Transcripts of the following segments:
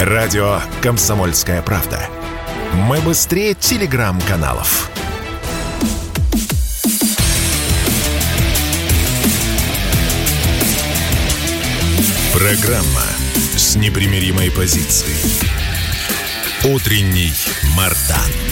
Радио «Комсомольская правда». Мы быстрее телеграм-каналов. Программа с непримиримой позицией. Утренний Мардан.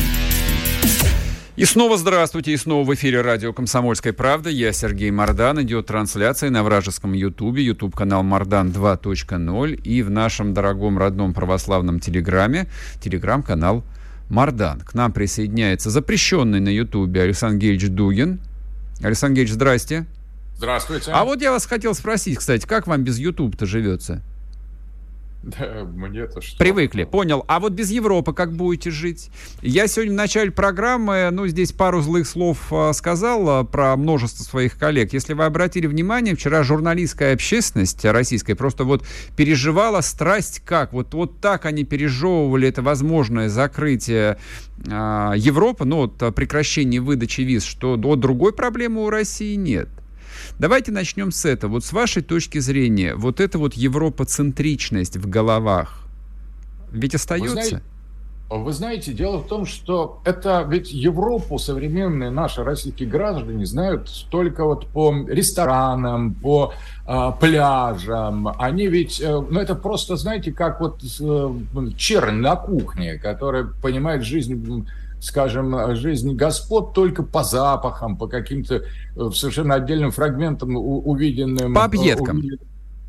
И снова здравствуйте, и снова в эфире радио «Комсомольская правда». Я Сергей Мордан. Идет трансляция на вражеском Ютубе, Ютуб-канал Мордан 2.0 и в нашем дорогом родном православном Телеграме, Телеграм-канал Мордан. К нам присоединяется запрещенный на Ютубе Александр Геевич Дугин. Александр Геевич, здрасте. Здравствуйте. А вот я вас хотел спросить, кстати, как вам без Ютуба-то живется? Да, мне-то что? Привыкли, понял. А вот без Европы как будете жить? Я сегодня в начале программы, ну, здесь пару злых слов а, сказал а, про множество своих коллег. Если вы обратили внимание, вчера журналистская общественность российская просто вот переживала страсть как. Вот, вот так они пережевывали это возможное закрытие а, Европы, ну, вот прекращение выдачи виз, что вот другой проблемы у России нет. Давайте начнем с этого. Вот с вашей точки зрения, вот эта вот европоцентричность в головах ведь остается? Вы знаете, вы знаете, дело в том, что это ведь Европу современные наши российские граждане знают только вот по ресторанам, по э, пляжам. Они ведь, э, ну это просто, знаете, как вот э, чернь на кухне, которая понимает жизнь скажем, жизнь господ только по запахам, по каким-то э, совершенно отдельным фрагментам увиденным. По объедкам. Увиденным.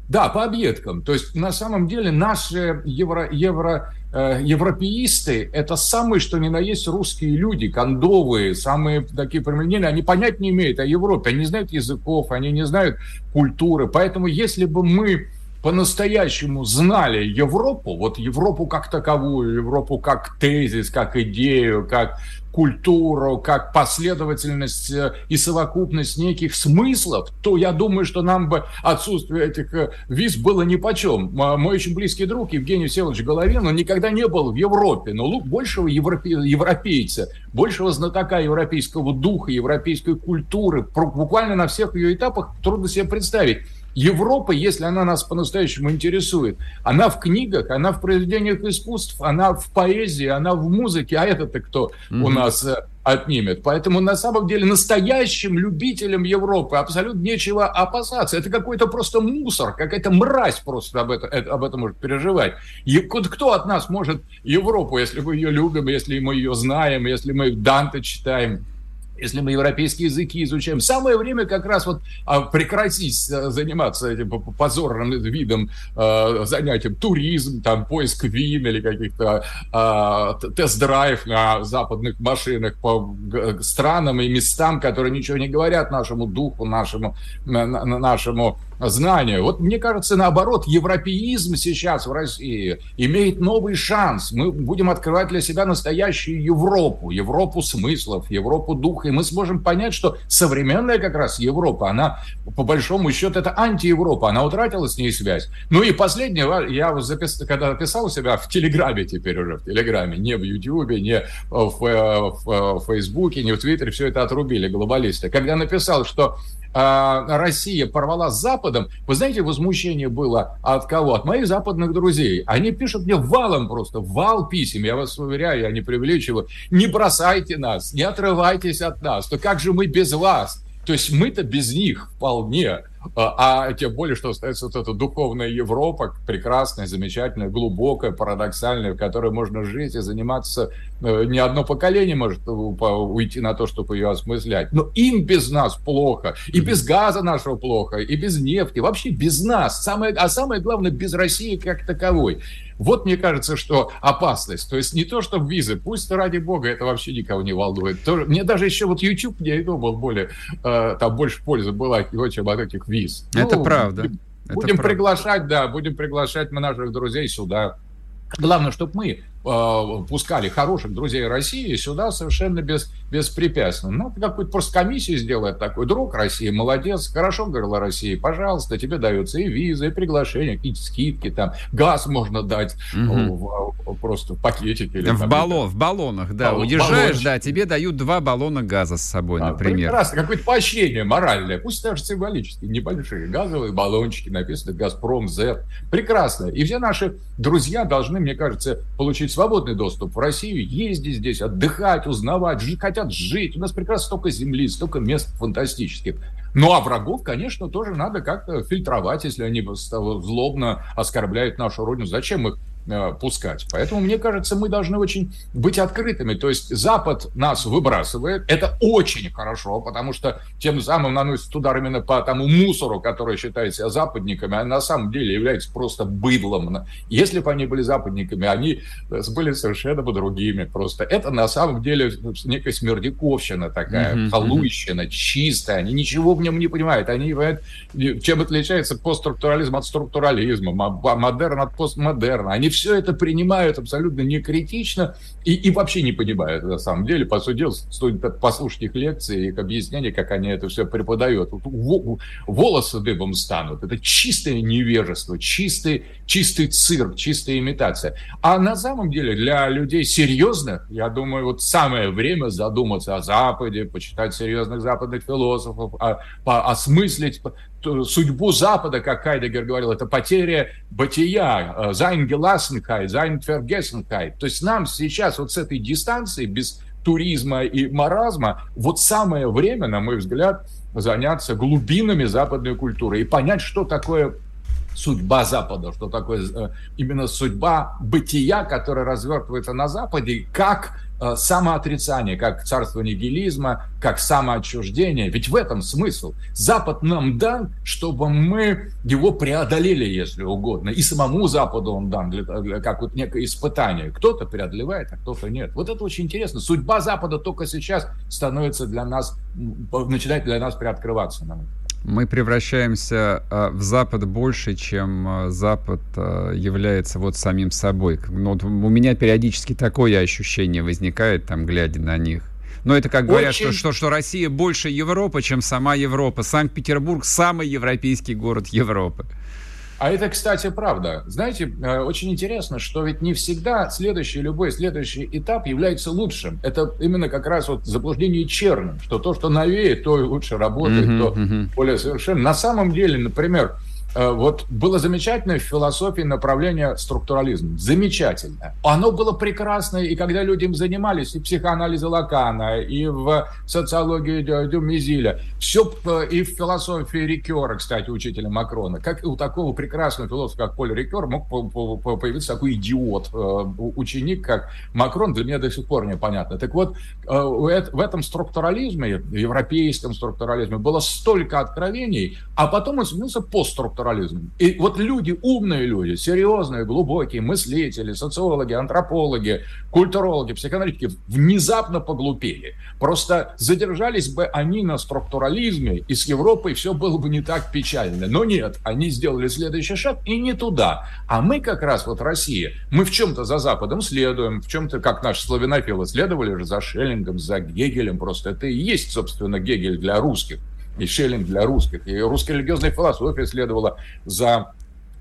Да, по объедкам. То есть на самом деле наши евро, евро, э, европеисты – это самые, что ни на есть, русские люди, кондовые, самые такие применения. Они понять не имеют о Европе, они не знают языков, они не знают культуры. Поэтому если бы мы по-настоящему знали Европу, вот Европу как таковую, Европу как тезис, как идею, как культуру, как последовательность э, и совокупность неких смыслов, то я думаю, что нам бы отсутствие этих э, виз было нипочем. Мой очень близкий друг Евгений Всеволодович Головин, он никогда не был в Европе, но большего европе, европейца, большего знатока европейского духа, европейской культуры, буквально на всех ее этапах трудно себе представить. Европа, если она нас по-настоящему интересует, она в книгах, она в произведениях искусств, она в поэзии, она в музыке, а это-то кто mm-hmm. у нас э, отнимет. Поэтому на самом деле настоящим любителям Европы абсолютно нечего опасаться. Это какой-то просто мусор, какая-то мразь просто об этом, об этом может переживать. И кто от нас может Европу, если мы ее любим, если мы ее знаем, если мы Данте читаем, если мы европейские языки изучаем. Самое время как раз вот а, прекратить э, заниматься этим позорным видом э, занятием туризм, там поиск вин или каких-то э, тест-драйв на западных машинах по странам и местам, которые ничего не говорят нашему духу, нашему, нашему знанию. Вот мне кажется, наоборот, европеизм сейчас в России имеет новый шанс. Мы будем открывать для себя настоящую Европу, Европу смыслов, Европу духа, и мы сможем понять, что современная как раз Европа, она по большому счету это антиевропа, она утратила с ней связь. Ну и последнее, я запис... когда писал у себя в Телеграме теперь уже, в Телеграме, не в Ютьюбе, не в, э, в, в Фейсбуке, не в Твиттере, все это отрубили глобалисты. Когда написал, что э, Россия порвала с Западом, вы знаете, возмущение было от кого? От моих западных друзей. Они пишут мне валом просто, вал писем, я вас уверяю, я не преувеличиваю. Не бросайте нас, не отрывайтесь от нас, то как же мы без вас? То есть мы-то без них вполне. А, а тем более, что остается вот эта духовная Европа, прекрасная, замечательная, глубокая, парадоксальная, в которой можно жить и заниматься. Э, не одно поколение может уйти на то, чтобы ее осмыслять. Но им без нас плохо. И без газа нашего плохо, и без нефти. Вообще без нас. Самое, а самое главное, без России как таковой. Вот мне кажется, что опасность. То есть не то, что визы, пусть ради бога это вообще никого не волнует. Тоже, мне даже еще вот YouTube, я и думал, более, э, там больше пользы была от него, чем от этих виз. Это ну, правда. Будем, это приглашать, правда. да, будем приглашать мы наших друзей сюда. Главное, чтобы мы пускали хороших друзей России сюда совершенно без, беспрепятственно. Надо какую-то просто комиссию сделать такой. Друг России, молодец, хорошо говорила Россия, пожалуйста, тебе дается и виза, и приглашение, какие-то скидки, там, газ можно дать угу. в, просто в пакетике. Или, в, там, баллон, в баллонах, да. Баллон, Уезжаешь, баллончик. да, тебе дают два баллона газа с собой, а, например. Прекрасно, какое-то поощрение моральное, пусть даже символические, небольшие газовые баллончики, написано «Газпром Z». Прекрасно. И все наши друзья должны, мне кажется, получить свободный доступ в Россию, ездить здесь, отдыхать, узнавать, хотят жить. У нас прекрасно столько земли, столько мест фантастических. Ну, а врагов, конечно, тоже надо как-то фильтровать, если они злобно оскорбляют нашу родину. Зачем их пускать. Поэтому, мне кажется, мы должны очень быть открытыми. То есть Запад нас выбрасывает. Это очень хорошо, потому что тем самым наносит удар именно по тому мусору, который считает себя западниками, а на самом деле является просто быдлом. Если бы они были западниками, они были совершенно бы другими. Просто это на самом деле некая смердяковщина такая, mm-hmm. халуйщина, чистая. Они ничего в нем не понимают. Они понимают, чем отличается постструктурализм от структурализма, модерн от постмодерна. Они все это принимают абсолютно не критично и, и вообще не понимают, на самом деле. По сути дела, стоит послушать их лекции, их объяснения, как они это все преподают. Волосы дыбом станут. Это чистое невежество, чистый, чистый цирк, чистая имитация. А на самом деле для людей серьезных, я думаю, вот самое время задуматься о Западе, почитать серьезных западных философов, а, осмыслить судьбу Запада, как Хайдегер говорил, это потеря бытия, sein Gelassenheit, sein Vergessenheit. То есть нам сейчас вот с этой дистанции, без туризма и маразма, вот самое время, на мой взгляд, заняться глубинами западной культуры и понять, что такое судьба Запада, что такое э, именно судьба бытия, которая развертывается на Западе, как Э, самоотрицание, как царство нигилизма, как самоотчуждение. Ведь в этом смысл. Запад нам дан, чтобы мы его преодолели, если угодно. И самому Западу он дан, для, для, как вот некое испытание. Кто-то преодолевает, а кто-то нет. Вот это очень интересно. Судьба Запада только сейчас становится для нас, начинает для нас приоткрываться. На мы превращаемся э, в Запад больше, чем э, Запад э, является вот самим собой. Ну, вот у меня периодически такое ощущение возникает, там, глядя на них. Но это как говорят, Очень... что, что, что Россия больше Европы, чем сама Европа. Санкт-Петербург самый европейский город Европы. А это, кстати, правда. Знаете, э, очень интересно, что ведь не всегда следующий, любой следующий этап является лучшим. Это именно как раз вот заблуждение черным, что то, что новее, то и лучше работает, mm-hmm, то mm-hmm. более совершенно. На самом деле, например, вот было замечательное в философии направление структурализм. Замечательно. Оно было прекрасное, и когда люди им занимались, и в психоанализе Лакана, и в социологии Дюмизиля, все э, и в философии Рикера, кстати, учителя Макрона. Как у такого прекрасного философа, как Поль Рикер, мог появиться такой идиот, э, ученик, как Макрон, для меня до сих пор непонятно. Так вот, в этом структурализме, европейском структурализме, было столько откровений, а потом он сменился постструктурализм структурализм. И вот люди, умные люди, серьезные, глубокие мыслители, социологи, антропологи, культурологи, психоаналитики внезапно поглупели. Просто задержались бы они на структурализме, и с Европой все было бы не так печально. Но нет, они сделали следующий шаг и не туда. А мы как раз вот Россия, мы в чем-то за Западом следуем, в чем-то, как наши славянофилы, следовали же за Шеллингом, за Гегелем. Просто это и есть, собственно, Гегель для русских и Шеллинг для русских. И русская религиозная философия следовала за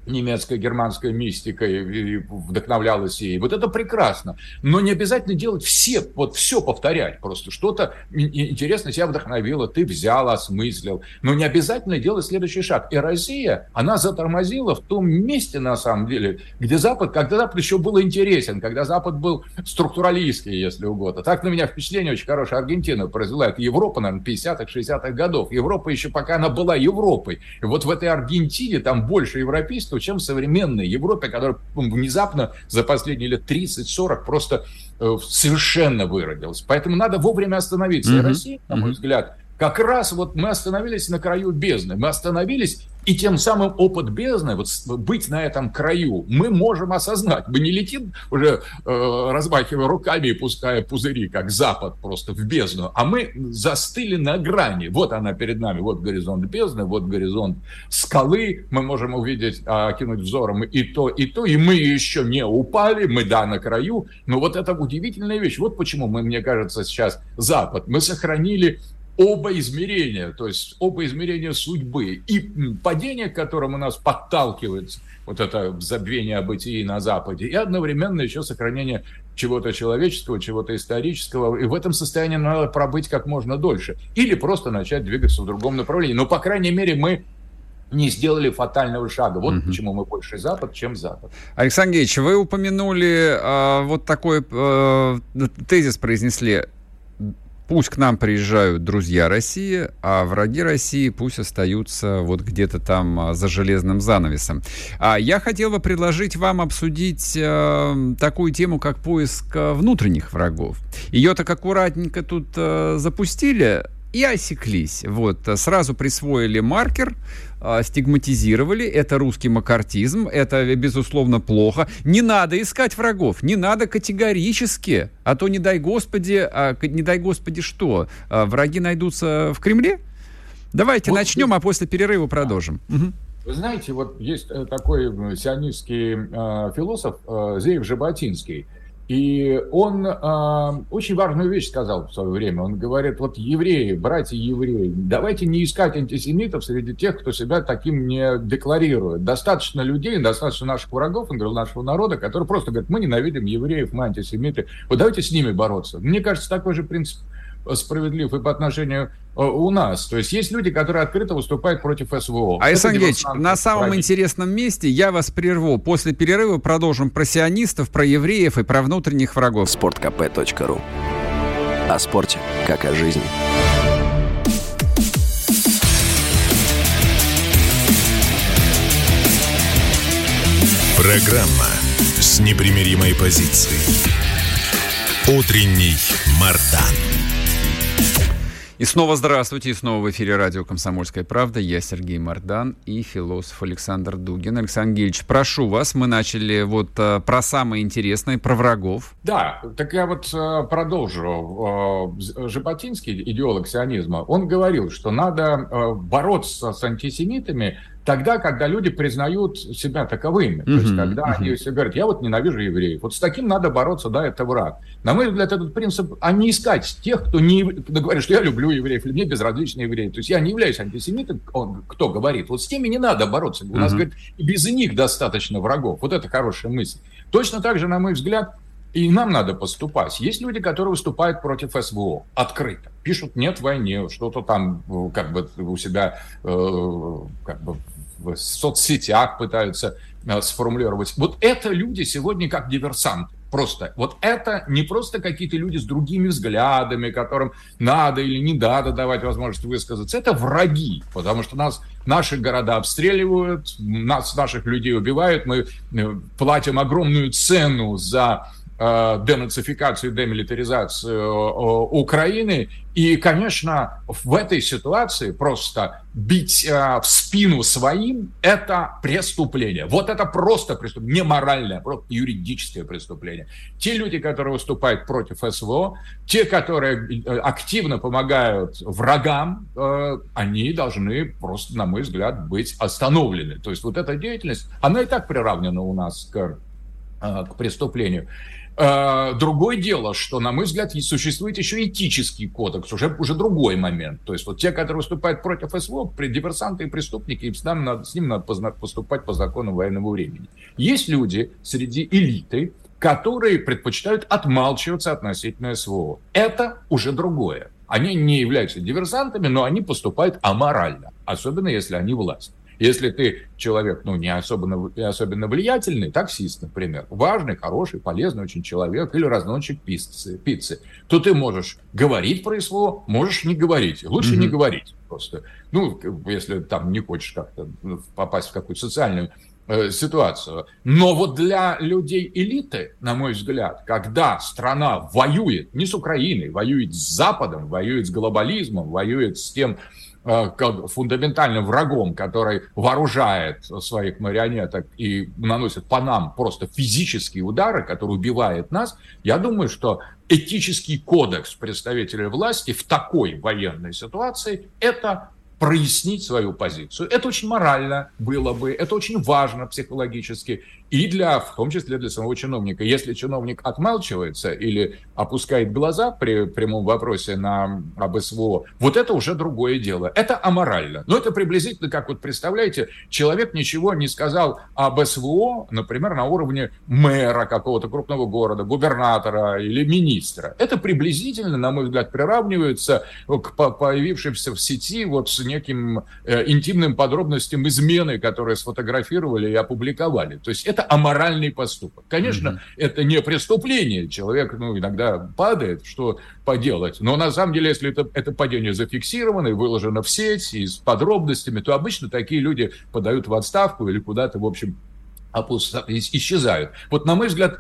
немецкой, германской мистикой и вдохновлялась ей. Вот это прекрасно. Но не обязательно делать все, вот все повторять. Просто что-то интересно тебя вдохновило, ты взял, осмыслил. Но не обязательно делать следующий шаг. И Россия, она затормозила в том месте, на самом деле, где Запад, когда Запад еще был интересен, когда Запад был структуралистский, если угодно. Так на меня впечатление очень хорошее Аргентина произвела. Это Европа, наверное, 50-х, 60-х годов. Европа еще пока она была Европой. И вот в этой Аргентине там больше европейцев, общества, чем современной Европе, которая внезапно за последние лет 30-40 просто э, совершенно выродилась. Поэтому надо вовремя остановиться. Mm-hmm. И Россия, на мой mm-hmm. взгляд, как раз вот мы остановились на краю бездны. Мы остановились И тем самым опыт бездны, вот быть на этом краю, мы можем осознать. Мы не летим уже э, размахивая руками и пуская пузыри, как Запад просто в бездну, а мы застыли на грани. Вот она перед нами, вот горизонт бездны, вот горизонт скалы. Мы можем увидеть, окинуть взором и то, и то, и мы еще не упали, мы, да, на краю. Но вот это удивительная вещь. Вот почему мы, мне кажется, сейчас Запад. Мы сохранили оба измерения, то есть оба измерения судьбы. И падение, к которому нас подталкивает вот это забвение о бытии на Западе, и одновременно еще сохранение чего-то человеческого, чего-то исторического. И в этом состоянии надо пробыть как можно дольше. Или просто начать двигаться в другом направлении. Но, по крайней мере, мы не сделали фатального шага. Вот угу. почему мы больше Запад, чем Запад. Александр Геевич, вы упомянули э, вот такой э, тезис произнесли Пусть к нам приезжают друзья России, а враги России пусть остаются вот где-то там а, за железным занавесом. А я хотел бы предложить вам обсудить э, такую тему, как поиск э, внутренних врагов. Ее так аккуратненько тут э, запустили, и осеклись. Вот, сразу присвоили маркер, э, стигматизировали. Это русский макартизм, это, безусловно, плохо. Не надо искать врагов, не надо категорически. А то, не дай господи, а, не дай господи что, а, враги найдутся в Кремле? Давайте вот, начнем, а после перерыва продолжим. Угу. Вы знаете, вот есть э, такой сионистский э, философ э, Зеев Жаботинский – и он э, очень важную вещь сказал в свое время. Он говорит, вот евреи, братья евреи, давайте не искать антисемитов среди тех, кто себя таким не декларирует. Достаточно людей, достаточно наших врагов, он говорил, нашего народа, которые просто говорят, мы ненавидим евреев, мы антисемиты. Вот давайте с ними бороться. Мне кажется, такой же принцип справедлив и по отношению э, у нас. То есть есть люди, которые открыто выступают против СВО. Александр Геевич, на самом враги. интересном месте я вас прерву. После перерыва продолжим про сионистов, про евреев и про внутренних врагов. Спорткп.ру О спорте, как о жизни. Программа с непримиримой позицией. Утренний Мардан. И снова здравствуйте, и снова в эфире радио «Комсомольская правда». Я Сергей Мордан и философ Александр Дугин. Александр Гильевич, прошу вас, мы начали вот а, про самое интересное, про врагов. Да, так я вот а, продолжу. А, Жаботинский, идеолог сионизма, он говорил, что надо бороться с антисемитами тогда, когда люди признают себя таковыми. Mm-hmm. То есть, когда mm-hmm. они все говорят, я вот ненавижу евреев. Вот с таким надо бороться, да, это враг. На мой взгляд, этот принцип, а не искать тех, кто не кто говорит, что я люблю евреев, или мне безразличны евреи. То есть я не являюсь антисемитом, он, кто говорит. Вот с теми не надо бороться. У mm-hmm. нас, говорит, без них достаточно врагов. Вот это хорошая мысль. Точно так же, на мой взгляд, и нам надо поступать. Есть люди, которые выступают против СВО открыто. Пишут «нет войне», что-то там э, как бы у себя э, как бы в соцсетях пытаются э, сформулировать. Вот это люди сегодня как диверсанты. Просто. Вот это не просто какие-то люди с другими взглядами, которым надо или не надо давать возможность высказаться. Это враги, потому что нас наши города обстреливают, нас, наших людей убивают, мы э, платим огромную цену за денацификацию, демилитаризацию э, Украины. И, конечно, в этой ситуации просто бить э, в спину своим – это преступление. Вот это просто преступление, не моральное, просто юридическое преступление. Те люди, которые выступают против СВО, те, которые активно помогают врагам, они должны просто, на мой взгляд, быть остановлены. То есть вот эта деятельность, она и так приравнена у нас к, к преступлению. Э, другое дело, что, на мой взгляд, существует еще этический кодекс, уже, уже другой момент. То есть вот те, которые выступают против СВО, диверсанты и преступники, им с, ним надо, с ним надо поступать по закону военного времени. Есть люди среди элиты, которые предпочитают отмалчиваться относительно СВО. Это уже другое. Они не являются диверсантами, но они поступают аморально, особенно если они власть. Если ты человек, ну, не особенно, не особенно влиятельный, таксист, например, важный, хороший, полезный очень человек или разносчик пиццы, пиццы, то ты можешь говорить про СВО, можешь не говорить. Лучше mm-hmm. не говорить просто. Ну, если там не хочешь как-то попасть в какую-то социальную э, ситуацию. Но вот для людей элиты, на мой взгляд, когда страна воюет не с Украиной, воюет с Западом, воюет с глобализмом, воюет с тем, э, фундаментальным врагом, который вооружает своих марионеток и наносит по нам просто физические удары, который убивает нас, я думаю, что этический кодекс представителей власти в такой военной ситуации – это прояснить свою позицию. Это очень морально было бы, это очень важно психологически и для, в том числе для самого чиновника. Если чиновник отмалчивается или опускает глаза при прямом вопросе на об СВО, вот это уже другое дело. Это аморально. Но это приблизительно, как вот представляете, человек ничего не сказал об СВО, например, на уровне мэра какого-то крупного города, губернатора или министра. Это приблизительно, на мой взгляд, приравнивается к появившимся в сети вот с неким э, интимным подробностям измены, которые сфотографировали и опубликовали. То есть это это аморальный поступок. Конечно, mm-hmm. это не преступление. Человек ну, иногда падает, что поделать. Но на самом деле, если это, это падение зафиксировано и выложено в сеть и с подробностями, то обычно такие люди подают в отставку или куда-то, в общем, исчезают. Вот, на мой взгляд,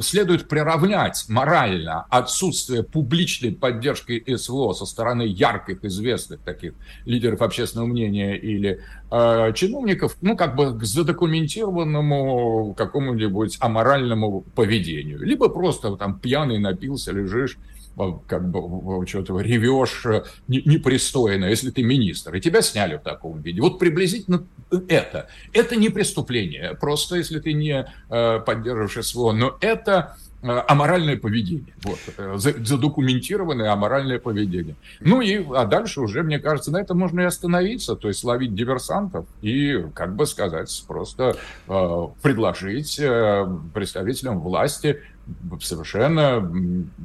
следует приравнять морально отсутствие публичной поддержки СВО со стороны ярких, известных таких лидеров общественного мнения или э, чиновников, ну, как бы к задокументированному какому-нибудь аморальному поведению. Либо просто там пьяный напился, лежишь как бы что-то ревешь э, непристойно, если ты министр, и тебя сняли в таком виде. Вот приблизительно это. Это не преступление, просто если ты не э, поддерживаешь СВО, но это э, аморальное поведение. Вот, задокументированное аморальное поведение. Ну и, а дальше уже, мне кажется, на этом можно и остановиться, то есть ловить диверсантов и, как бы сказать, просто э, предложить э, представителям власти совершенно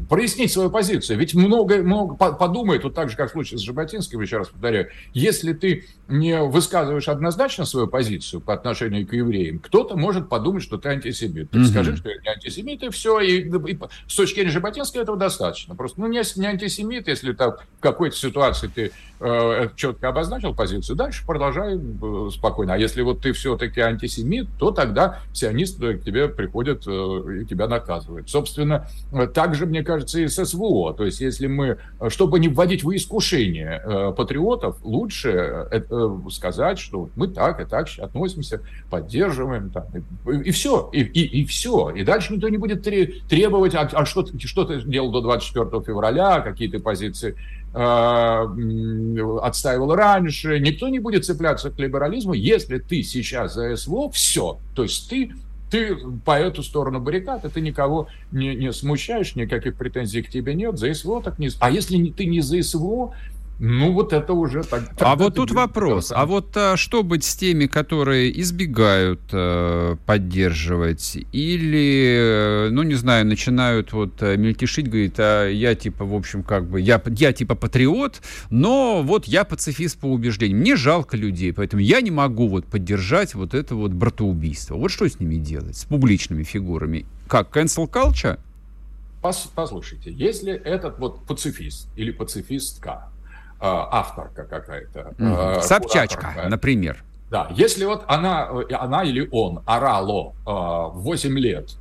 прояснить свою позицию. Ведь много, много подумает, вот так же, как в случае с Жаботинским, еще раз повторяю, если ты не высказываешь однозначно свою позицию по отношению к евреям, кто-то может подумать, что ты антисемит. Ты mm-hmm. скажи, что я не антисемит, и все. И, и с точки зрения Жаботинского этого достаточно. Просто, ну, не, не антисемит, если так, в какой-то ситуации ты э, четко обозначил позицию, дальше продолжай э, спокойно. А если вот ты все-таки антисемит, то тогда сионисты к тебе приходят э, и тебя наказывают. Собственно, э, также, мне кажется, и с СВО. То есть, если мы, э, чтобы не вводить в искушение э, патриотов, лучше сказать, что мы так и так относимся, поддерживаем, там, и, и все, и, и, и все. И дальше никто не будет требовать, а, а что, что ты делал до 24 февраля, какие то позиции отстаивал раньше. Никто не будет цепляться к либерализму, если ты сейчас за СВО, все. То есть ты ты по эту сторону баррикад, и ты никого не, не смущаешь, никаких претензий к тебе нет, за СВО так не... А если ты не за СВО, ну, вот это уже так. А вот тут вопрос. А вот а, что быть с теми, которые избегают а, поддерживать или, э, ну, не знаю, начинают вот э, мельтешить, говорит, а я типа, в общем, как бы, я, я типа патриот, но вот я пацифист по убеждениям. Мне жалко людей, поэтому я не могу вот поддержать вот это вот братоубийство. Вот что с ними делать, с публичными фигурами? Как, cancel culture? Послушайте, если этот вот пацифист или пацифистка, авторка какая-то. Mm-hmm. Собчачка, например. Да, если вот она, она или он орало э, 8 лет,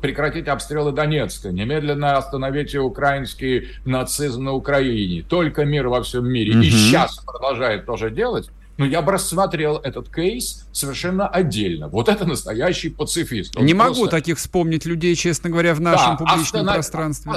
прекратить обстрелы Донецка, немедленно остановить украинский нацизм на Украине, только мир во всем мире, mm-hmm. и сейчас продолжает тоже делать, но я бы рассмотрел этот кейс совершенно отдельно. Вот это настоящий пацифист. Он Не просто... могу таких вспомнить людей, честно говоря, в нашем да, публичном останов... пространстве.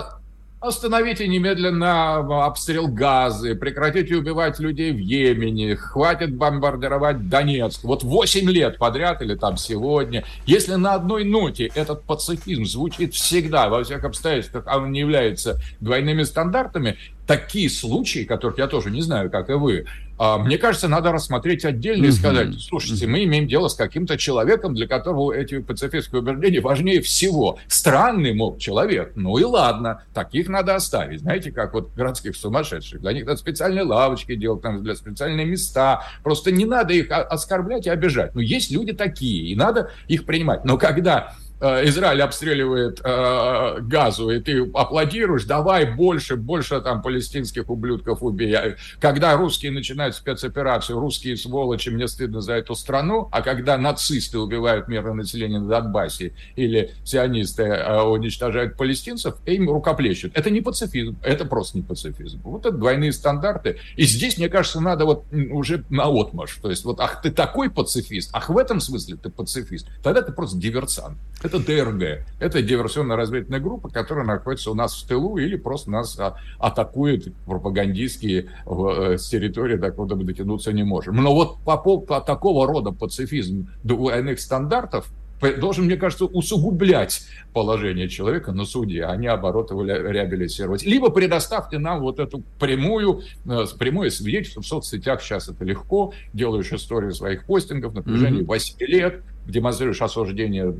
Остановите немедленно обстрел газы, прекратите убивать людей в Йемене, хватит бомбардировать Донецк. Вот 8 лет подряд или там сегодня. Если на одной ноте этот пацифизм звучит всегда, во всех обстоятельствах, а он не является двойными стандартами, такие случаи, которых я тоже не знаю, как и вы, а, мне кажется, надо рассмотреть отдельно и сказать, слушайте, мы имеем дело с каким-то человеком, для которого эти пацифистские убеждения важнее всего. Странный, мол, человек. Ну и ладно, таких надо оставить. Знаете, как вот городских сумасшедших. Для них надо специальные лавочки делать, там, для специальные места. Просто не надо их оскорблять и обижать. Но есть люди такие, и надо их принимать. Но когда Израиль обстреливает э, Газу, и ты аплодируешь, давай больше, больше там палестинских ублюдков убей. А когда русские начинают спецоперацию, русские сволочи, мне стыдно за эту страну, а когда нацисты убивают мирное население на Донбассе или сионисты э, уничтожают палестинцев, им рукоплещут. Это не пацифизм, это просто не пацифизм. Вот это двойные стандарты. И здесь, мне кажется, надо вот уже на отмаш. То есть вот, ах, ты такой пацифист, ах, в этом смысле ты пацифист. Тогда ты просто диверсант. Это ДРГ. Это диверсионно-разведывательная группа, которая находится у нас в тылу или просто нас а, атакует пропагандистские э, с территории, до куда мы дотянуться не можем. Но вот по, по такого рода пацифизм двойных стандартов должен, мне кажется, усугублять положение человека на суде, а не, наоборот, его реабилитировать. Либо предоставьте нам вот эту прямую, э, прямое свидетельство в соцсетях, сейчас это легко, делаешь историю своих постингов на протяжении mm-hmm. 8 лет, демонстрируешь осуждение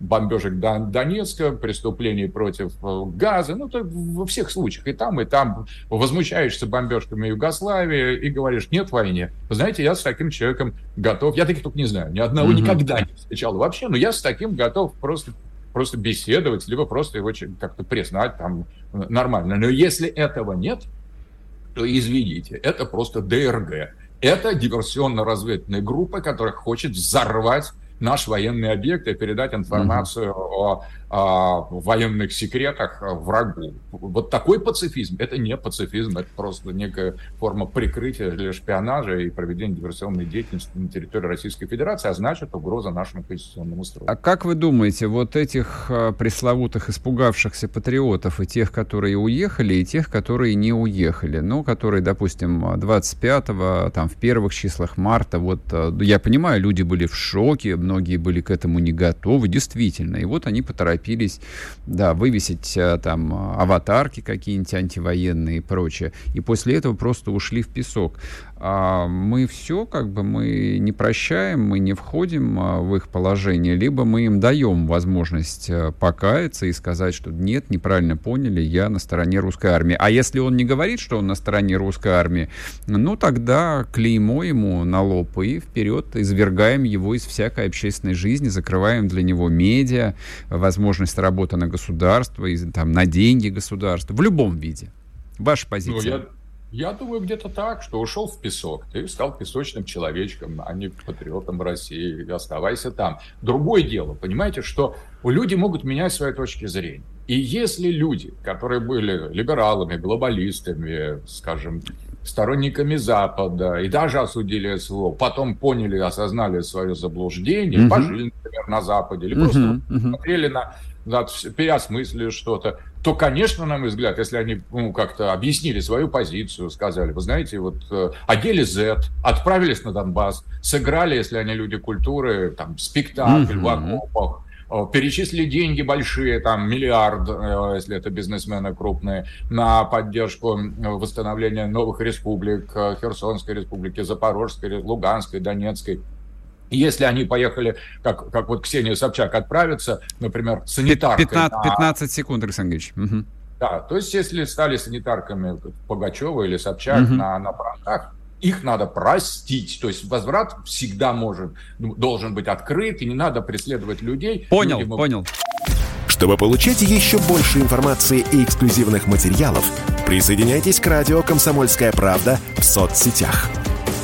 бомбежек Донецка, преступлений против э, газа, ну, то во всех случаях, и там, и там, возмущаешься бомбежками Югославии и говоришь, нет войне. Вы знаете, я с таким человеком готов, я таких только не знаю, ни одного mm-hmm. никогда не встречал вообще, но я с таким готов просто просто беседовать, либо просто его как-то признать там нормально. Но если этого нет, то извините, это просто ДРГ. Это диверсионно-разведывательная группа, которая хочет взорвать наш военный объект и передать информацию mm-hmm. о а, военных секретах врагу. Вот такой пацифизм, это не пацифизм, это просто некая форма прикрытия для шпионажа и проведения диверсионной деятельности на территории Российской Федерации, а значит угроза нашему конституционному строю. А как вы думаете, вот этих а, пресловутых испугавшихся патриотов и тех, которые уехали, и тех, которые не уехали, ну, которые, допустим, 25-го, там, в первых числах марта, вот, а, я понимаю, люди были в шоке, многие были к этому не готовы, действительно, и вот они поторопились торопились, да, вывесить э, там аватарки какие-нибудь антивоенные и прочее. И после этого просто ушли в песок а мы все, как бы, мы не прощаем, мы не входим а, в их положение, либо мы им даем возможность а, покаяться и сказать, что нет, неправильно поняли, я на стороне русской армии. А если он не говорит, что он на стороне русской армии, ну, тогда клеймо ему на лоб и вперед извергаем его из всякой общественной жизни, закрываем для него медиа, возможность работы на государство, там, на деньги государства, в любом виде. Ваша позиция? Ну, я я думаю, где-то так, что ушел в песок. Ты стал песочным человечком, а не патриотом России. Оставайся там. Другое дело, понимаете, что люди могут менять свои точки зрения. И если люди, которые были либералами, глобалистами, скажем, сторонниками Запада и даже осудили СВО, потом поняли, осознали свое заблуждение, mm-hmm. пожили, например, на Западе, или mm-hmm. просто mm-hmm. смотрели на, на переосмыслили что-то, то, конечно, на мой взгляд, если они ну, как-то объяснили свою позицию, сказали, вы знаете, вот э, одели Z, отправились на Донбасс, сыграли, если они люди культуры, там, спектакль mm-hmm. в окопах, перечислили деньги большие, там миллиард, э, если это бизнесмены крупные, на поддержку восстановления новых республик, э, Херсонской республики, Запорожской, Луганской, Донецкой. Если они поехали, как, как вот Ксения Собчак отправится, например, санитаркой... 15, 15 на... секунд, Александр Ильич. Угу. Да, то есть если стали санитарками Пугачева или Собчак угу. на, на фронтах, их надо простить. То есть возврат всегда может, ну, должен быть открыт, и не надо преследовать людей. Понял, Люди понял. Чтобы получать еще больше информации и эксклюзивных материалов, присоединяйтесь к радио «Комсомольская правда» в соцсетях.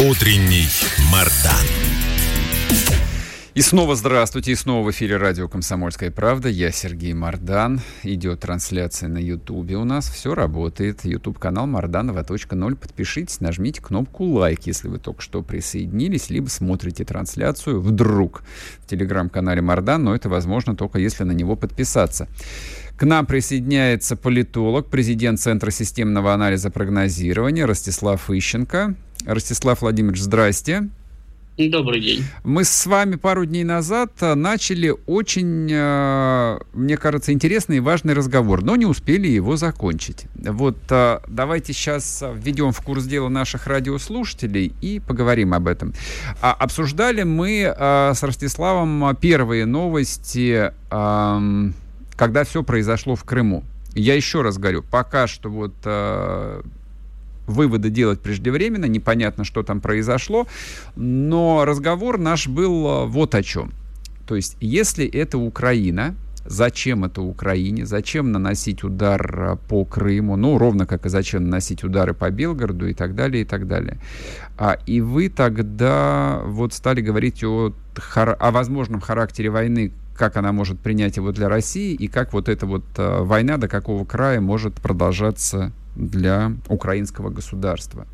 Утренний Мардан. И снова здравствуйте, и снова в эфире радио «Комсомольская правда». Я Сергей Мардан. Идет трансляция на Ютубе у нас. Все работает. Ютуб-канал Мардан 2.0. Подпишитесь, нажмите кнопку лайк, если вы только что присоединились, либо смотрите трансляцию вдруг в телеграм-канале Мардан, но это возможно только если на него подписаться. К нам присоединяется политолог, президент Центра системного анализа прогнозирования Ростислав Ищенко. Ростислав Владимирович, здрасте. Добрый день. Мы с вами пару дней назад э, начали очень, э, мне кажется, интересный и важный разговор, но не успели его закончить. Вот э, давайте сейчас введем в курс дела наших радиослушателей и поговорим об этом. А, обсуждали мы с Ростиславом первые новости, когда все произошло в Крыму. Я еще раз говорю, пока что вот выводы делать преждевременно, непонятно, что там произошло, но разговор наш был э, вот о чем. То есть, если это Украина, зачем это Украине, зачем наносить удар э, по Крыму, ну, ровно как и зачем наносить удары по Белгороду и так далее, и так далее. А, и вы тогда вот стали говорить о, о возможном характере войны, как она может принять его для России, и как вот эта вот а, война до какого края может продолжаться для украинского государства.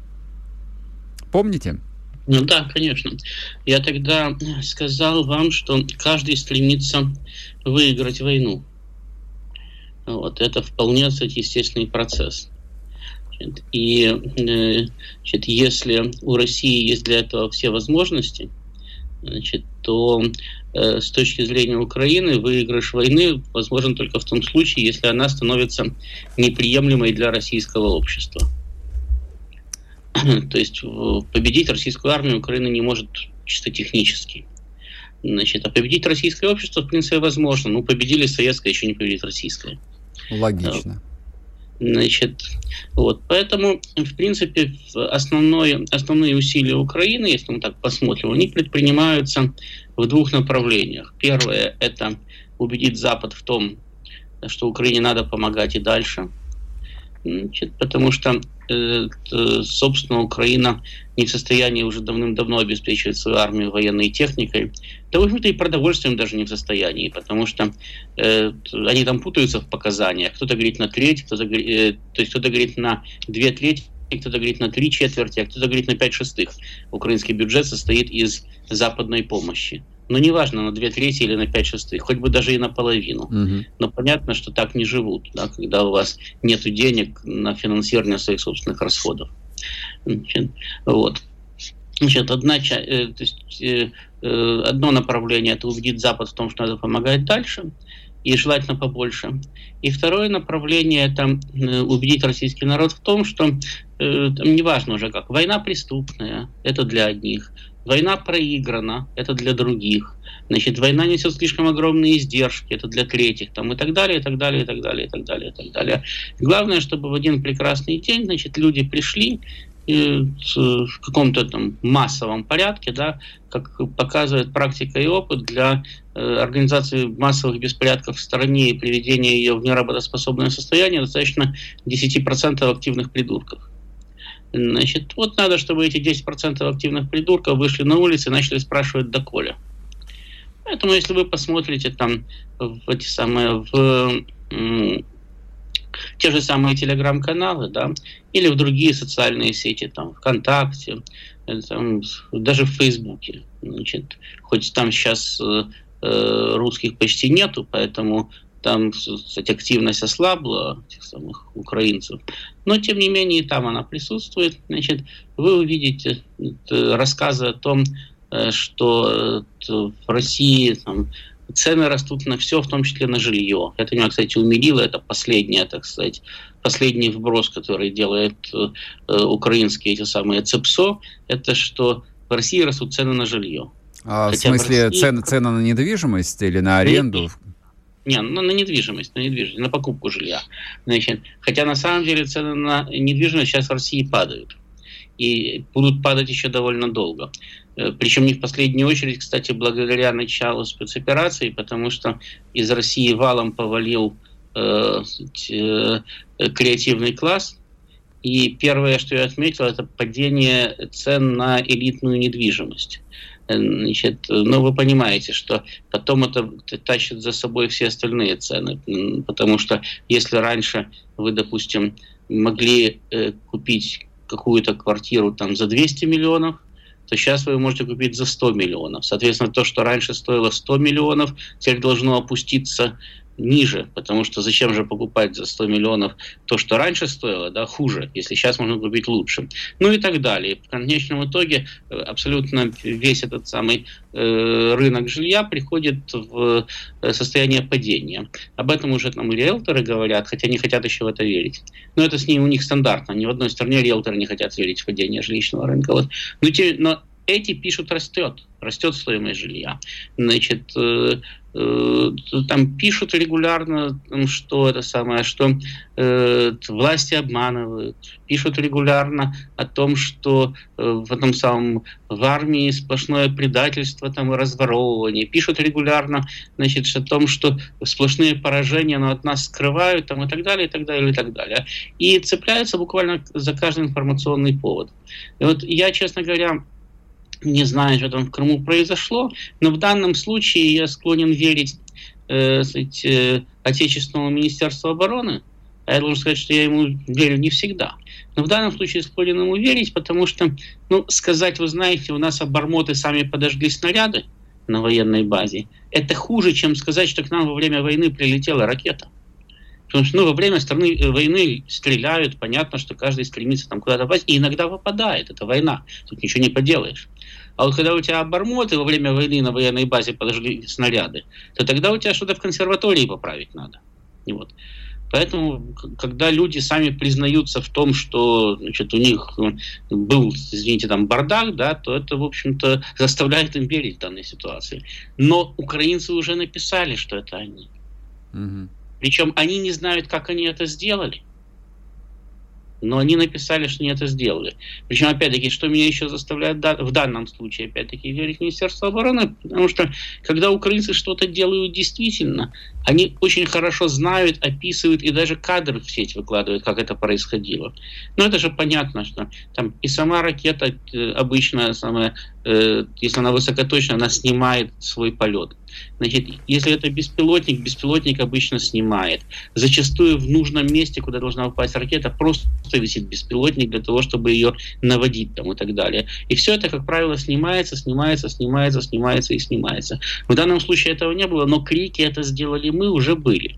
Помните? Ну да, конечно. Я тогда сказал вам, что каждый стремится выиграть войну. Вот, это вполне, кстати, естественный процесс. И э, значит, если у России есть для этого все возможности, значит, то с точки зрения Украины выигрыш войны возможен только в том случае, если она становится неприемлемой для российского общества. То есть победить российскую армию Украина не может чисто технически. Значит, а победить российское общество, в принципе, возможно. Ну, победили советское, еще не победить российское. Логично. Значит, вот, поэтому, в принципе, основное, основные усилия Украины, если мы так посмотрим, они предпринимаются в двух направлениях. Первое – это убедить Запад в том, что Украине надо помогать и дальше – Значит, потому что, э, собственно, Украина не в состоянии уже давным-давно обеспечивать свою армию военной техникой. Да, в общем-то, и продовольствием даже не в состоянии, потому что э, они там путаются в показаниях. Кто-то говорит на треть, кто-то, э, то есть кто-то говорит на две трети, кто-то говорит на три четверти, а кто-то говорит на пять шестых. Украинский бюджет состоит из западной помощи ну, неважно, на две трети или на пять шестых, хоть бы даже и на половину. Угу. Но понятно, что так не живут, да, когда у вас нет денег на финансирование своих собственных расходов. Значит, вот. Значит, одна, э, то есть, э, одно направление – это убедить Запад в том, что надо помогать дальше, и желательно побольше. И второе направление – это э, убедить российский народ в том, что э, неважно уже как, война преступная – это для одних, Война проиграна, это для других. Значит, война несет слишком огромные издержки, это для третьих, там, и так далее, и так далее, и так далее, и так далее, и так далее. Главное, чтобы в один прекрасный день, значит, люди пришли э, в каком-то там массовом порядке, да, как показывает практика и опыт для э, организации массовых беспорядков в стране и приведения ее в неработоспособное состояние, достаточно 10% активных придурков. Значит, вот надо, чтобы эти 10% активных придурков вышли на улицы и начали спрашивать доколе. Поэтому, если вы посмотрите там в эти самые в те же самые телеграм-каналы, да, или в другие социальные сети, там, ВКонтакте, э, там, даже в Фейсбуке. Значит, хоть там сейчас э, э русских почти нету, поэтому там, кстати, активность ослабла этих самых украинцев, но тем не менее там она присутствует. Значит, вы увидите э, рассказы о том, что в России там, цены растут на все, в том числе на жилье. Это меня, кстати, умилило. Это последнее, так сказать, последний вброс, который делает э, украинские эти самые ЦЕПСО, это что в России растут цены на жилье. А, в смысле, России... цены, цены на недвижимость или на аренду? Не, ну, на недвижимость, на недвижимость, на покупку жилья. Значит, хотя на самом деле цены на недвижимость сейчас в России падают. И будут падать еще довольно долго. Э, Причем не в последнюю очередь, кстати, благодаря началу спецоперации, потому что из России валом повалил э, э, креативный класс. И первое, что я отметил, это падение цен на элитную недвижимость. Значит, ну, вы понимаете, что потом это тащит за собой все остальные цены. Потому что если раньше вы, допустим, могли э, купить какую-то квартиру там за 200 миллионов, то сейчас вы можете купить за 100 миллионов. Соответственно, то, что раньше стоило 100 миллионов, теперь должно опуститься ниже, потому что зачем же покупать за 100 миллионов то, что раньше стоило, да, хуже, если сейчас можно купить лучше. Ну и так далее. В конечном итоге э, абсолютно весь этот самый э, рынок жилья приходит в э, состояние падения. Об этом уже там и риэлторы говорят, хотя не хотят еще в это верить. Но это с ним у них стандартно. Ни в одной стране риэлторы не хотят верить в падение жилищного рынка. Вот. Но, те, но эти пишут растет, растет стоимость жилья. Значит, э, там пишут регулярно, что это самое, что э, власти обманывают, пишут регулярно о том, что э, в этом самом в армии сплошное предательство там разворовывание, пишут регулярно, значит, о том, что сплошные поражения, но от нас скрывают там и так далее, и так далее, и так далее. И цепляются буквально за каждый информационный повод. И вот я, честно говоря, не знаю, что там в Крыму произошло, но в данном случае я склонен верить э, сказать, э, Отечественному Министерству обороны, а я должен сказать, что я ему верю не всегда. Но в данном случае склонен ему верить, потому что, ну, сказать, вы знаете, у нас обормоты сами подожгли снаряды на военной базе, это хуже, чем сказать, что к нам во время войны прилетела ракета. Потому что ну, во время страны, э, войны стреляют, понятно, что каждый стремится там куда-то попасть, и иногда попадает, это война, тут ничего не поделаешь. А вот когда у тебя обормоты во время войны на военной базе подожгли снаряды, то тогда у тебя что-то в консерватории поправить надо. И вот. Поэтому, когда люди сами признаются в том, что значит, у них э, был, извините, там бардак, да, то это, в общем-то, заставляет им верить в данной ситуации. Но украинцы уже написали, что это они. Угу. Причем они не знают, как они это сделали но они написали, что они это сделали. Причем, опять-таки, что меня еще заставляет в данном случае, опять-таки, верить Министерство обороны, потому что, когда украинцы что-то делают действительно, они очень хорошо знают, описывают и даже кадры в сеть выкладывают, как это происходило. Но это же понятно, что там и сама ракета э, обычно, самая, э, если она высокоточная, она снимает свой полет. Значит, если это беспилотник, беспилотник обычно снимает. Зачастую в нужном месте, куда должна упасть ракета, просто висит беспилотник для того, чтобы ее наводить там и так далее. И все это, как правило, снимается, снимается, снимается, снимается и снимается. В данном случае этого не было, но крики это сделали мы, уже были.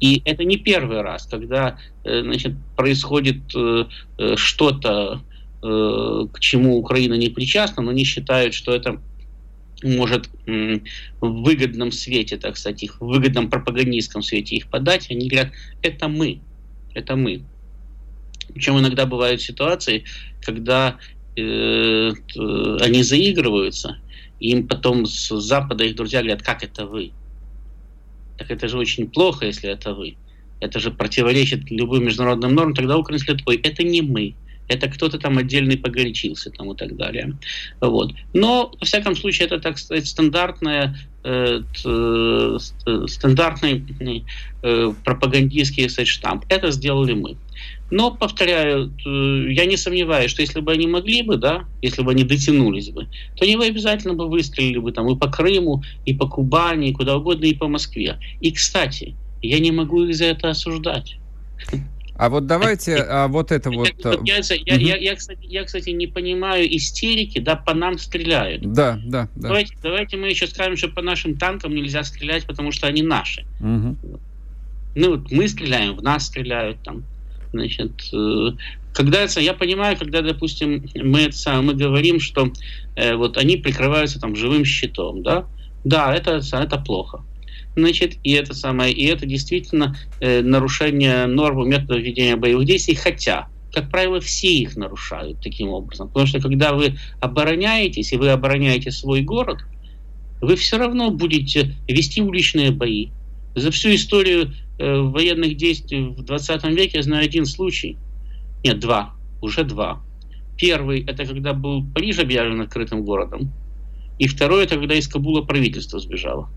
И это не первый раз, когда э, значит, происходит э, э, что-то, к чему Украина не причастна, но не считают, что это может в выгодном свете, так сказать, их в выгодном пропагандистском свете их подать, они говорят, это мы, это мы. Причем иногда бывают ситуации, когда э, они заигрываются, и им потом с Запада их друзья говорят, как это вы? Так это же очень плохо, если это вы. Это же противоречит любым международным нормам. Тогда говорят, ой, это не мы, это кто-то там отдельный погорячился там и так далее. Вот. Но, во всяком случае, это, так сказать, стандартная э, э, стандартный э, пропагандистский сказать, штамп. Это сделали мы. Но, повторяю, я не сомневаюсь, что если бы они могли бы, да, если бы они дотянулись бы, то они бы обязательно бы выстрелили бы там и по Крыму, и по Кубани, и куда угодно, и по Москве. И, кстати, я не могу их за это осуждать. А вот давайте а вот это вот... Э, я, я, я, я, кстати, я, кстати, не понимаю истерики, да, по нам стреляют. Да, да, да. Давайте, давайте мы еще скажем, что по нашим танкам нельзя стрелять, потому что они наши. Угу. Ну, вот мы стреляем, в нас стреляют там. Значит, э, когда это, я понимаю, когда, допустим, мы, это, мы говорим, что э, вот они прикрываются там живым щитом, да, да, это, это плохо значит, и это самое, и это действительно э, нарушение нормы метода ведения боевых действий, хотя как правило, все их нарушают таким образом. Потому что когда вы обороняетесь, и вы обороняете свой город, вы все равно будете вести уличные бои. За всю историю э, военных действий в 20 веке я знаю один случай. Нет, два. Уже два. Первый – это когда был Париж объявлен открытым городом. И второй – это когда из Кабула правительство сбежало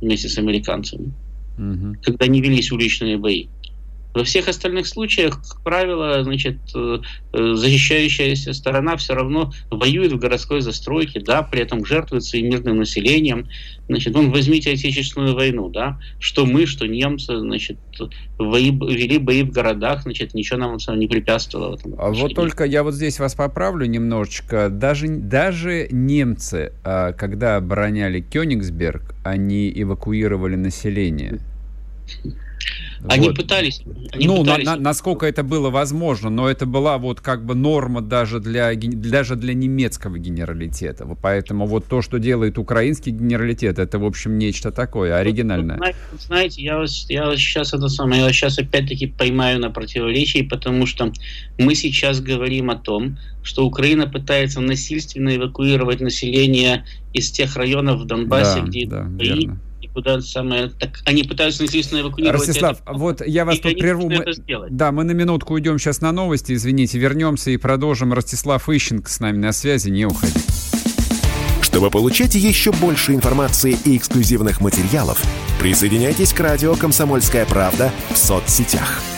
вместе с американцами, угу. когда не велись уличные бои. Во всех остальных случаях, как правило, значит, э, э, защищающаяся сторона все равно воюет в городской застройке, да, при этом жертвует своим мирным населением. Значит, вон возьмите Отечественную войну, да, что мы, что немцы, значит, вои, вели бои в городах, значит, ничего нам не препятствовало. В этом а вот только я вот здесь вас поправлю немножечко. Даже, даже немцы, а, когда обороняли Кёнигсберг, они эвакуировали население. Они вот. пытались. Они ну, пытались... На, на, насколько это было возможно, но это была вот как бы норма даже для, даже для немецкого генералитета. Поэтому вот то, что делает украинский генералитет, это, в общем, нечто такое оригинальное. Знаете, я вас, я вас сейчас это самое, я вас сейчас опять-таки поймаю на противоречии, потому что мы сейчас говорим о том, что Украина пытается насильственно эвакуировать население из тех районов в Донбассе, да, где да, верно куда самое... Так они пытаются насильственно эвакуировать... Ростислав, это, вот я вас тут прерву. Мы... Да, мы на минутку уйдем сейчас на новости, извините, вернемся и продолжим. Ростислав Ищенко с нами на связи, не уходи. Чтобы получать еще больше информации и эксклюзивных материалов, присоединяйтесь к радио «Комсомольская правда» в соцсетях –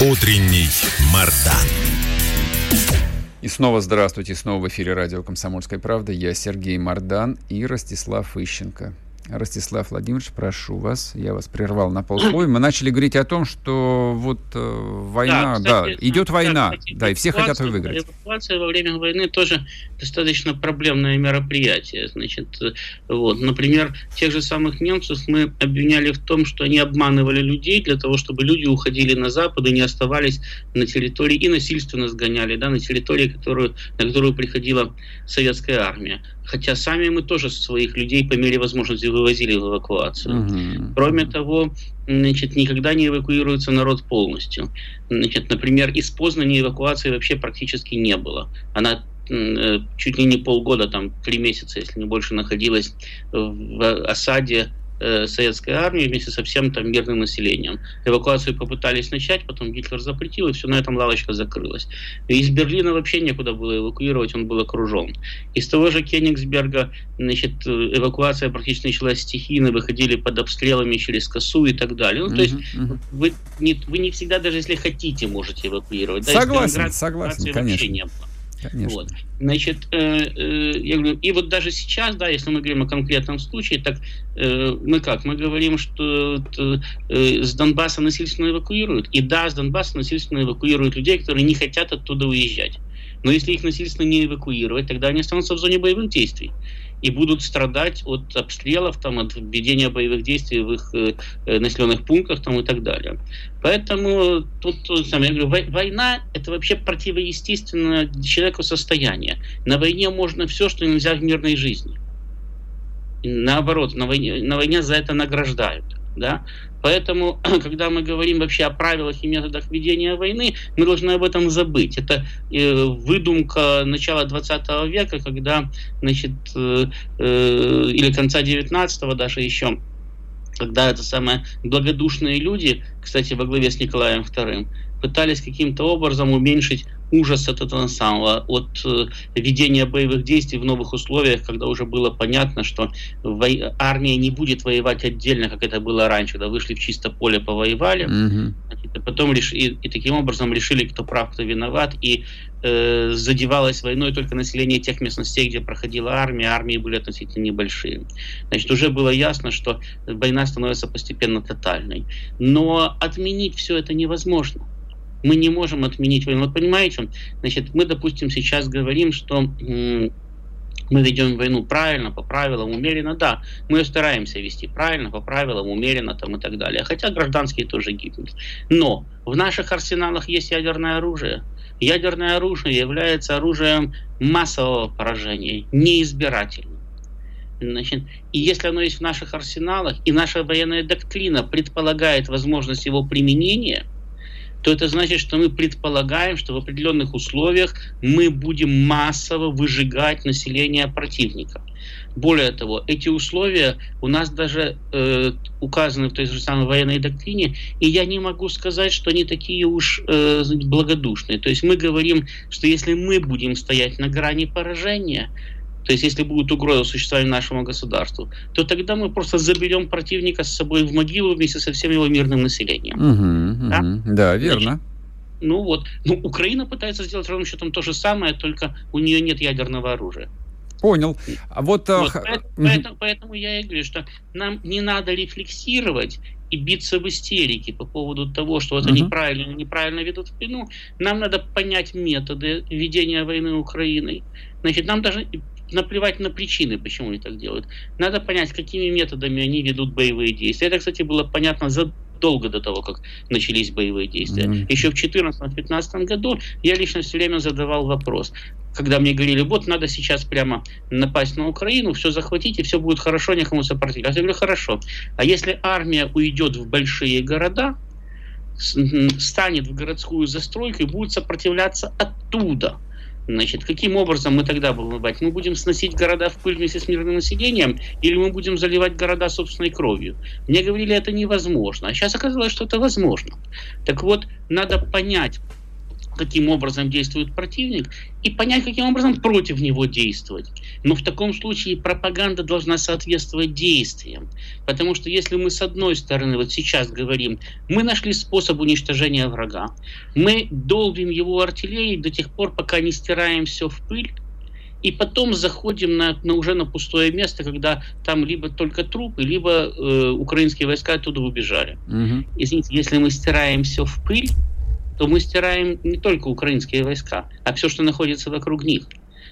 Утренний Мардан. И снова здравствуйте, снова в эфире радио «Комсомольская правда». Я Сергей Мардан и Ростислав Ищенко. Ростислав Владимирович, прошу вас, я вас прервал на полслоя. Мы начали говорить о том, что вот э, война, да, кстати, да, идет война, кстати, да, и все хотят ее выиграть. Эвакуация во время войны тоже достаточно проблемное мероприятие. Значит, вот, например, тех же самых немцев мы обвиняли в том, что они обманывали людей для того, чтобы люди уходили на Запад и не оставались на территории и насильственно сгоняли, да, на территории, которую, на которую приходила советская армия. Хотя сами мы тоже своих людей по мере возможности вывозили в эвакуацию. Угу. Кроме того, значит, никогда не эвакуируется народ полностью. Значит, например, из Познани эвакуации вообще практически не было. Она э, чуть ли не полгода, там, три месяца, если не больше, находилась в осаде э, советской армии вместе со всем там мирным населением. Эвакуацию попытались начать, потом Гитлер запретил, и все на этом лавочка закрылась. из Берлина вообще некуда было эвакуировать, он был окружен. Из того же Кенигсберга значит, эвакуация практически началась стихийно, выходили под обстрелами через косу и так далее. Ну, то есть uh-huh. вы, не, вы не всегда, даже если хотите, можете эвакуировать. Согласен, да, согласен, конечно. не было. Вот. Значит, э, э, я говорю, и вот даже сейчас, да, если мы говорим о конкретном случае, так э, мы как? Мы говорим, что э, с Донбасса насильственно эвакуируют. И да, с Донбасса насильственно эвакуируют людей, которые не хотят оттуда уезжать. Но если их насильственно не эвакуировать, тогда они останутся в зоне боевых действий и будут страдать от обстрелов, там, от введения боевых действий в их э, э населенных пунктах там, и так далее. Поэтому тут, сам, я говорю, война – это вообще противоестественное человеку состояние. На войне можно все, что нельзя в мирной жизни. наоборот, на войне, на войне за это награждают. Да? Поэтому, когда мы говорим вообще о правилах и методах ведения войны, мы должны об этом забыть. Это э, выдумка начала 20 века, когда, значит, э, э, или конца 19 даже еще, когда это самые благодушные люди, кстати, во главе с Николаем II, пытались каким-то образом уменьшить ужас от этого самого, от э, ведения боевых действий в новых условиях, когда уже было понятно, что во- армия не будет воевать отдельно, как это было раньше, когда вышли в чисто поле, повоевали, mm-hmm. значит, а потом реш- и, и таким образом решили, кто прав, кто виноват, и э, задевалось войной только население тех местностей, где проходила армия, армии были относительно небольшие. Значит, уже было ясно, что война становится постепенно тотальной. Но отменить все это невозможно. Мы не можем отменить войну. Вот понимаете, значит, мы, допустим, сейчас говорим, что мы ведем войну правильно, по правилам, умеренно, да, мы стараемся вести правильно, по правилам, умеренно там и так далее. Хотя гражданские тоже гибнут. Но в наших арсеналах есть ядерное оружие. Ядерное оружие является оружием массового поражения, неизбирательным. Значит, и если оно есть в наших арсеналах, и наша военная доктрина предполагает возможность его применения – то это значит, что мы предполагаем, что в определенных условиях мы будем массово выжигать население противника. Более того, эти условия у нас даже э, указаны в той же самой военной доктрине, и я не могу сказать, что они такие уж э, благодушные. То есть мы говорим, что если мы будем стоять на грани поражения, то есть если будет угроза существования нашему государству, то тогда мы просто заберем противника с собой в могилу вместе со всем его мирным населением. Угу, да? Угу. да, верно. Значит, ну вот, ну Украина пытается сделать ровным счетом то же самое, только у нее нет ядерного оружия. Понял. А вот, вот поэтому, поэтому, поэтому я и говорю, что нам не надо рефлексировать и биться в истерике по поводу того, что вот uh-huh. они правильно неправильно ведут войну. Нам надо понять методы ведения войны Украиной. Значит, нам даже наплевать на причины, почему они так делают. Надо понять, какими методами они ведут боевые действия. Это, кстати, было понятно задолго до того, как начались боевые действия. Mm-hmm. Еще в 2014-2015 году я лично все время задавал вопрос, когда мне говорили, вот надо сейчас прямо напасть на Украину, все захватить, и все будет хорошо, некому сопротивляться. Я говорю, хорошо. А если армия уйдет в большие города, станет в городскую застройку и будет сопротивляться оттуда – Значит, каким образом мы тогда будем воевать? Мы будем сносить города в пыль вместе с мирным населением, или мы будем заливать города собственной кровью? Мне говорили, это невозможно. А сейчас оказалось, что это возможно. Так вот, надо понять, каким образом действует противник, и понять, каким образом против него действовать. Но в таком случае пропаганда должна соответствовать действиям. Потому что если мы с одной стороны вот сейчас говорим, мы нашли способ уничтожения врага, мы долбим его артиллерией до тех пор, пока не стираем все в пыль, и потом заходим на, на уже на пустое место, когда там либо только трупы, либо э, украинские войска оттуда убежали. Угу. Извините, если мы стираем все в пыль, то мы стираем не только украинские войска, а все, что находится вокруг них.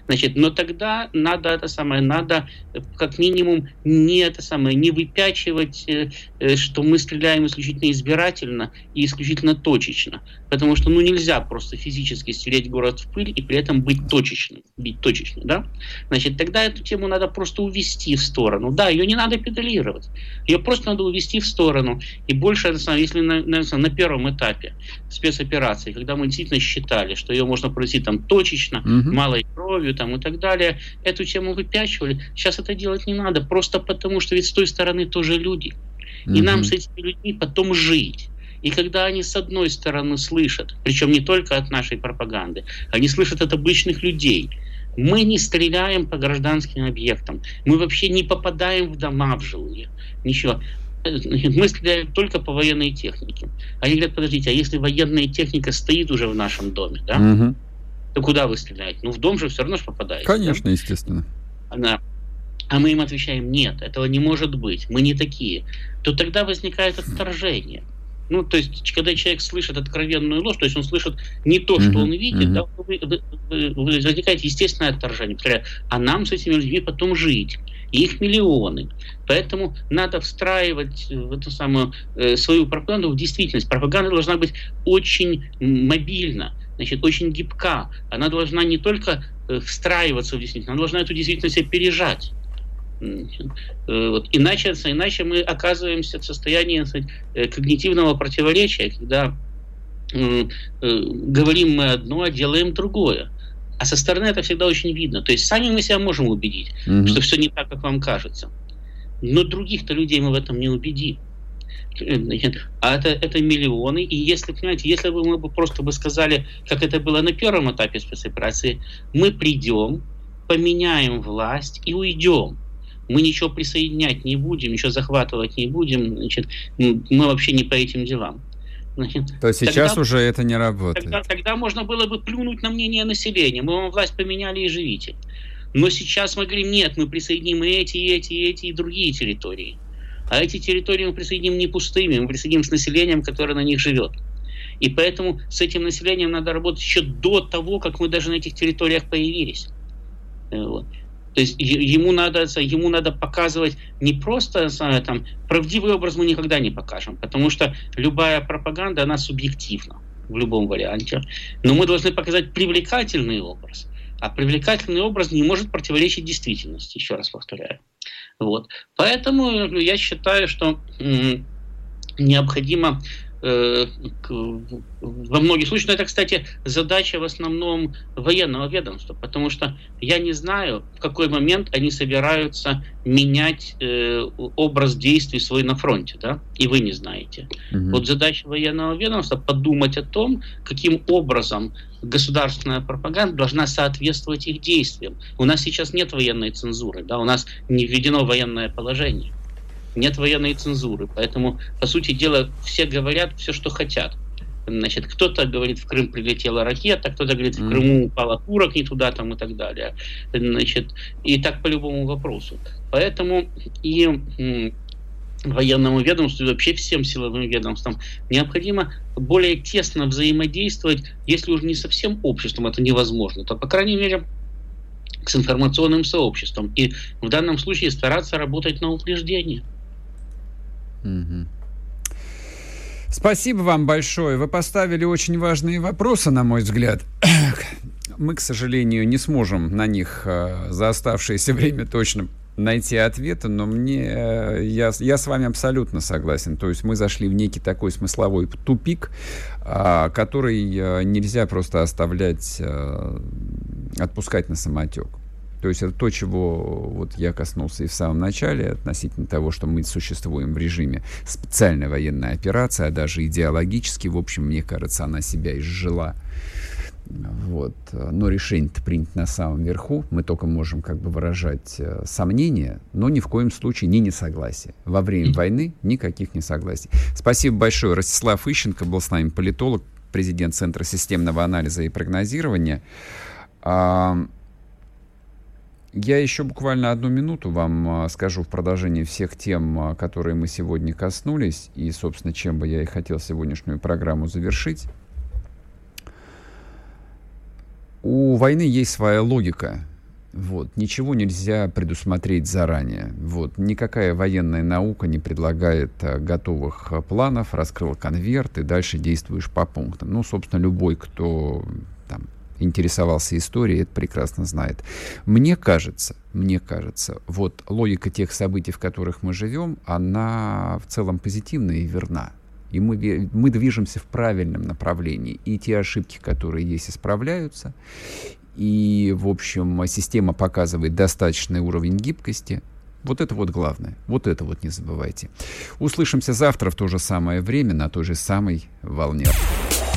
Значит, но тогда надо это самое, надо э, как минимум не это самое, не выпячивать, э, что мы стреляем исключительно избирательно и исключительно точечно. Потому что ну, нельзя просто физически стереть город в пыль и при этом быть точечным, бить точечно, да? Значит, тогда эту тему надо просто увести в сторону. Да, ее не надо педалировать. Ее просто надо увести в сторону. И больше, если на, на, на первом этапе спецоперации, когда мы действительно считали, что ее можно провести там точечно, угу. малой кровью, там и так далее, эту тему выпячивали. Сейчас это делать не надо, просто потому что ведь с той стороны тоже люди. И нам с этими людьми потом жить. И когда они с одной стороны слышат, причем не только от нашей пропаганды, они слышат от обычных людей, мы не стреляем по гражданским объектам, мы вообще не попадаем в дома в жилые, ничего. Мы стреляем только по военной технике. Они говорят, подождите, а если военная техника стоит уже в нашем доме, да? Угу то куда вы стреляете? Ну, в дом же все равно же попадаете. Конечно, да? естественно. Она, а мы им отвечаем, нет, этого не может быть, мы не такие. То тогда возникает отторжение. Ну, то есть, когда человек слышит откровенную ложь, то есть он слышит не то, что он видит, да, возникает естественное отторжение. А нам с этими людьми потом жить. И их миллионы. Поэтому надо встраивать в эту самую э, свою пропаганду в действительность. Пропаганда должна быть очень мобильна значит, очень гибка. Она должна не только э, встраиваться в действительность, она должна эту действительность опережать. Э, вот. Иначе, иначе мы оказываемся в состоянии сказать, э, когнитивного противоречия, когда э, э, говорим мы одно, а делаем другое. А со стороны это всегда очень видно. То есть сами мы себя можем убедить, mm-hmm. что все не так, как вам кажется. Но других-то людей мы в этом не убедим. А это, это миллионы. И если, понимаете, если бы мы бы просто бы сказали, как это было на первом этапе спецоперации, мы придем, поменяем власть и уйдем. Мы ничего присоединять не будем, ничего захватывать не будем, значит, мы вообще не по этим делам. Значит, То сейчас тогда, уже это не работает. Тогда, тогда можно было бы плюнуть на мнение населения. Мы вам власть поменяли и живите. Но сейчас мы говорим, нет, мы присоединим и эти, и эти, и эти, и другие территории. А эти территории мы присоединим не пустыми, мы присоединим с населением, которое на них живет. И поэтому с этим населением надо работать еще до того, как мы даже на этих территориях появились. Э, вот. То есть ему надо, ему надо показывать не просто там, правдивый образ мы никогда не покажем, потому что любая пропаганда, она субъективна в любом варианте. Но мы должны показать привлекательный образ. А привлекательный образ не может противоречить действительности, еще раз повторяю. Вот. Поэтому я считаю, что необходимо э, во многих случаях, но это, кстати, задача в основном военного ведомства, потому что я не знаю, в какой момент они собираются менять э, образ действий свой на фронте, да, и вы не знаете. Угу. Вот задача военного ведомства подумать о том, каким образом государственная пропаганда должна соответствовать их действиям. У нас сейчас нет военной цензуры, да, у нас не введено военное положение нет военной цензуры. Поэтому, по сути дела, все говорят все, что хотят. Значит, кто-то говорит, в Крым прилетела ракета, кто-то говорит, в Крыму упала курок не туда там и так далее. Значит, и так по любому вопросу. Поэтому и военному ведомству и вообще всем силовым ведомствам необходимо более тесно взаимодействовать, если уже не совсем обществом это невозможно, то, по крайней мере, с информационным сообществом. И в данном случае стараться работать на упреждение. Спасибо вам большое. Вы поставили очень важные вопросы, на мой взгляд. Мы, к сожалению, не сможем на них э, за оставшееся время точно найти ответы, но мне э, я, я с вами абсолютно согласен. То есть мы зашли в некий такой смысловой тупик, а, который э, нельзя просто оставлять, отпускать на самотек. То есть это то, чего вот я коснулся и в самом начале относительно того, что мы существуем в режиме специальной военной операции, а даже идеологически, в общем, мне кажется, она себя изжила. Вот. Но решение-то принято на самом верху. Мы только можем как бы выражать э, сомнения, но ни в коем случае не несогласие. Во время войны никаких несогласий. Спасибо большое. Ростислав Ищенко был с нами политолог, президент Центра системного анализа и прогнозирования. Я еще буквально одну минуту вам а, скажу в продолжении всех тем, а, которые мы сегодня коснулись, и, собственно, чем бы я и хотел сегодняшнюю программу завершить. У войны есть своя логика. Вот. Ничего нельзя предусмотреть заранее. Вот. Никакая военная наука не предлагает а, готовых планов, раскрыл конверт и дальше действуешь по пунктам. Ну, собственно, любой, кто там, интересовался историей, это прекрасно знает. Мне кажется, мне кажется, вот логика тех событий, в которых мы живем, она в целом позитивная и верна. И мы, мы движемся в правильном направлении. И те ошибки, которые есть, исправляются. И, в общем, система показывает достаточный уровень гибкости. Вот это вот главное. Вот это вот не забывайте. Услышимся завтра в то же самое время на той же самой волне.